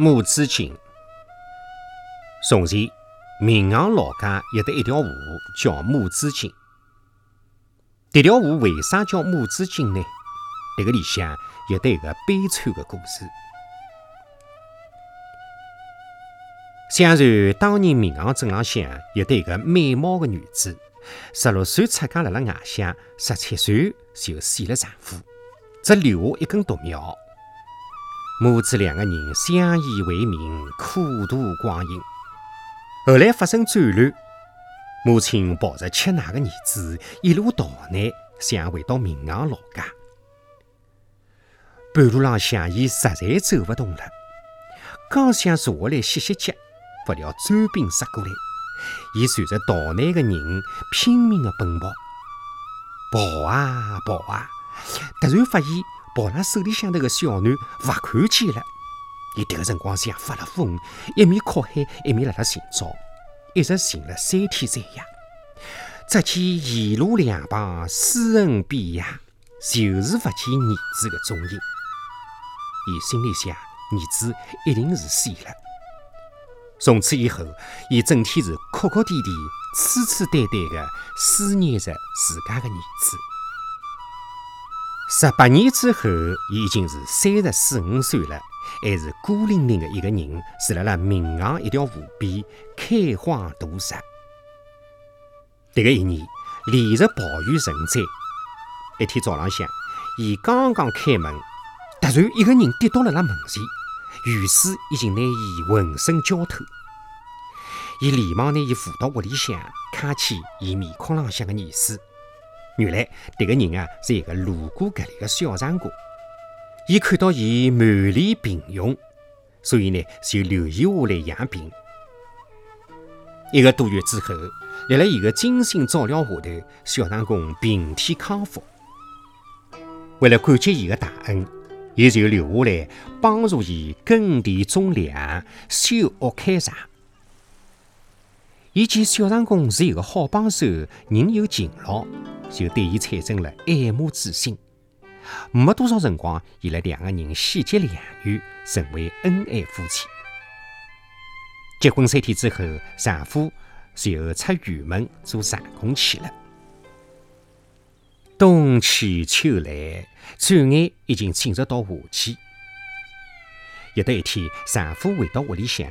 母子情。从前，闵行老家有得一条河，叫母子井。这条河为啥叫母子井呢？这个里向有得一个悲惨的故事。相传当年闵行镇浪向有得一个美貌的女子，十六岁出嫁辣辣外乡，十七岁就死了丈夫，只留下一根独苗。母子两个人相依为命，苦度光阴。后来发生战乱，母亲抱着吃奶的儿子一路逃难，想回到闵行老家。半路浪向，伊实在走不动了，刚想坐下来歇歇脚，不料追兵杀过来，伊随着逃难的人拼命的奔跑，跑啊跑啊，突然发现。抱辣手里向头个小囡勿看见了，伊迭个辰光像发了疯，一面哭喊，一面辣辣寻找，一直寻了三天三夜。只见沿路两旁尸横遍野，就是勿见儿子的踪影。伊心里想，儿子一定是死了。从此以后，伊整天是哭哭啼啼、痴痴呆呆的思念着自家的儿子。十八年之后，伊已经是三十四五岁了，还是孤零零的一个人，住辣辣闵行一条河边，开荒度日。迭个一年连日暴雨成灾，一天早浪向，伊刚刚开门，突然一个人跌倒辣辣门前，雨水已经拿伊浑身浇透。伊连忙拿伊扶到屋里向，看起伊面孔浪向的泥水。原来，迭个人啊是一个路过搿里的小长工。伊看到伊满脸病容，所以呢就留伊下来养病。一个多月之后，辣辣伊的精心照料下头，小长工病体康复。为了感激伊的大恩，伊就留下来帮助伊耕地种粮、修屋开厂。伊见小长工是一个好帮手，人又勤劳。就对伊产生了爱慕之心。没多少辰光，伊拉两个人喜结良缘，成为恩爱夫妻。结婚三天之后，丈夫就出远门做长工去了。冬去秋来，转眼已经进入到夏季。有得一天，丈夫回到屋里向，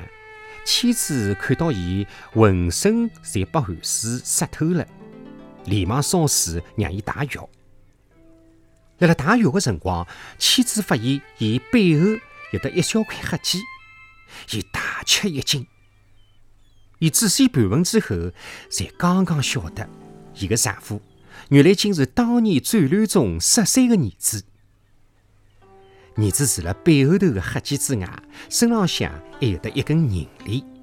妻子看到伊浑身侪被汗水湿透了。连忙烧水让伊洗浴。辣辣洗浴的辰光，妻子发现伊背后有得一小块黑迹，伊大吃一惊。伊仔细盘问之后，才刚刚晓得，伊的丈夫原来竟是当年战乱中失散的儿子。儿子除了背后头的黑迹之外，身浪向还有得一根银链。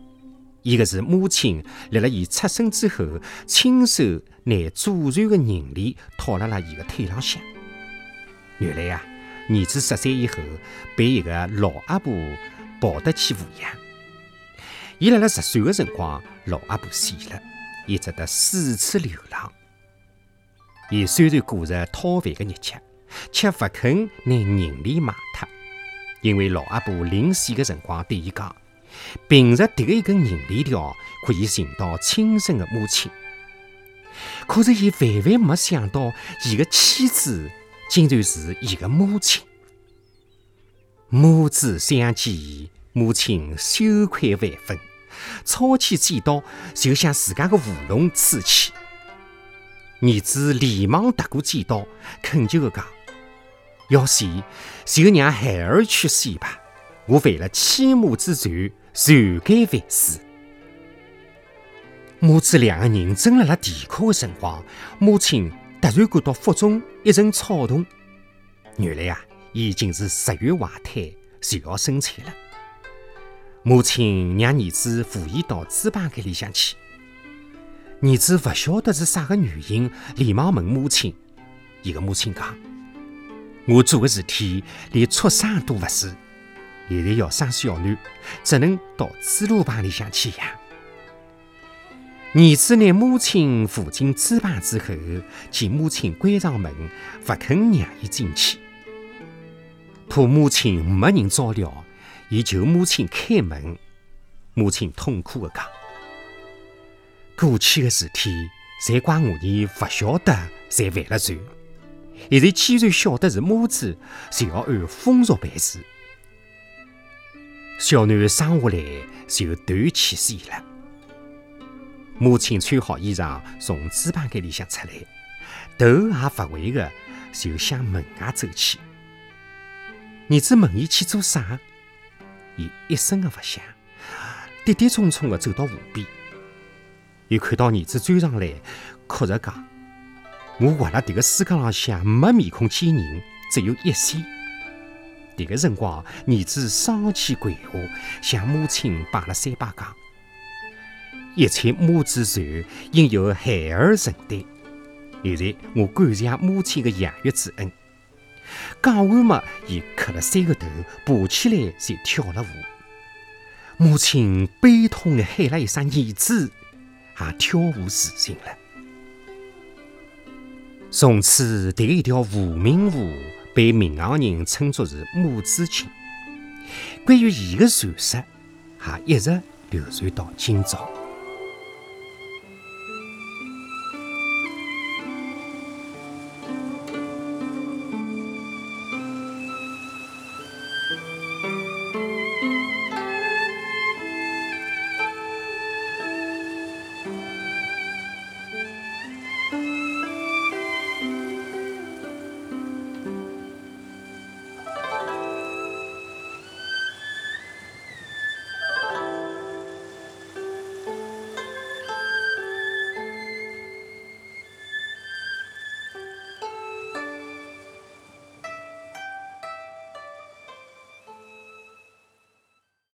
伊个是母亲辣辣伊出生之后，亲手拿祖传的银链套辣辣伊个腿浪向。原来呀，儿子十岁以后被一个老阿婆抱得去抚养。伊辣辣十岁的辰光，老阿婆死了，伊只得四处流浪。伊虽然过着讨饭的日脚，却不肯拿银链卖脱，因为老阿婆临死的辰光对伊讲。凭着迭个一根银链条，可以寻到亲生的母亲。可是，伊万万没想到，伊的妻子竟然是伊的母亲。母子相见，母亲羞愧万分，抄起剪刀就向自家的喉咙刺去。儿子连忙夺过剪刀，恳求的讲：“要死，就让孩儿去死吧！我犯了欺母之罪。”罪该万死。母子两个人正辣辣啼哭的辰光，母亲突然感到腹中一阵躁动。原来呀，已经是十月怀胎，就要生产了。母亲让儿子扶伊到猪棚间里向去。儿子不晓得是啥个原因，连忙问母亲。伊个母亲讲：“我做的事体连畜生都不是。”现在要生小囡，只能到猪猡棚里向去养。儿子拿母亲扶进猪棚之后，见母亲关上门，不肯让伊进去。怕母亲没人照料，伊求母亲开门。母亲痛苦地讲：“过去的事体，侪怪我儿勿晓得，才犯了罪。现在既然晓得是母子，就要按风俗办事。”小囡生下来就断气死了。母亲穿好衣裳，从猪棚间里向出来，头也勿回的就向门外走去。儿子问伊去做啥，伊一声也勿响，跌跌冲冲的走到湖边，又看到儿子追上来，哭着讲：“我活辣迭个世界浪向没面孔见人，只有一线。”迭个辰光，儿子双膝跪下，向母亲拜了三拜，讲：“一切母子仇，应由孩儿承担。现在我感谢母亲的养育之恩。”讲完嘛，伊磕了三个头，爬起来就跳了舞。母亲悲痛的喊了一声“儿子”，也跳舞自尽了。从此，迭一条无名河被民行人称作是母子亲。关于伊的传说，也一直流传到今朝。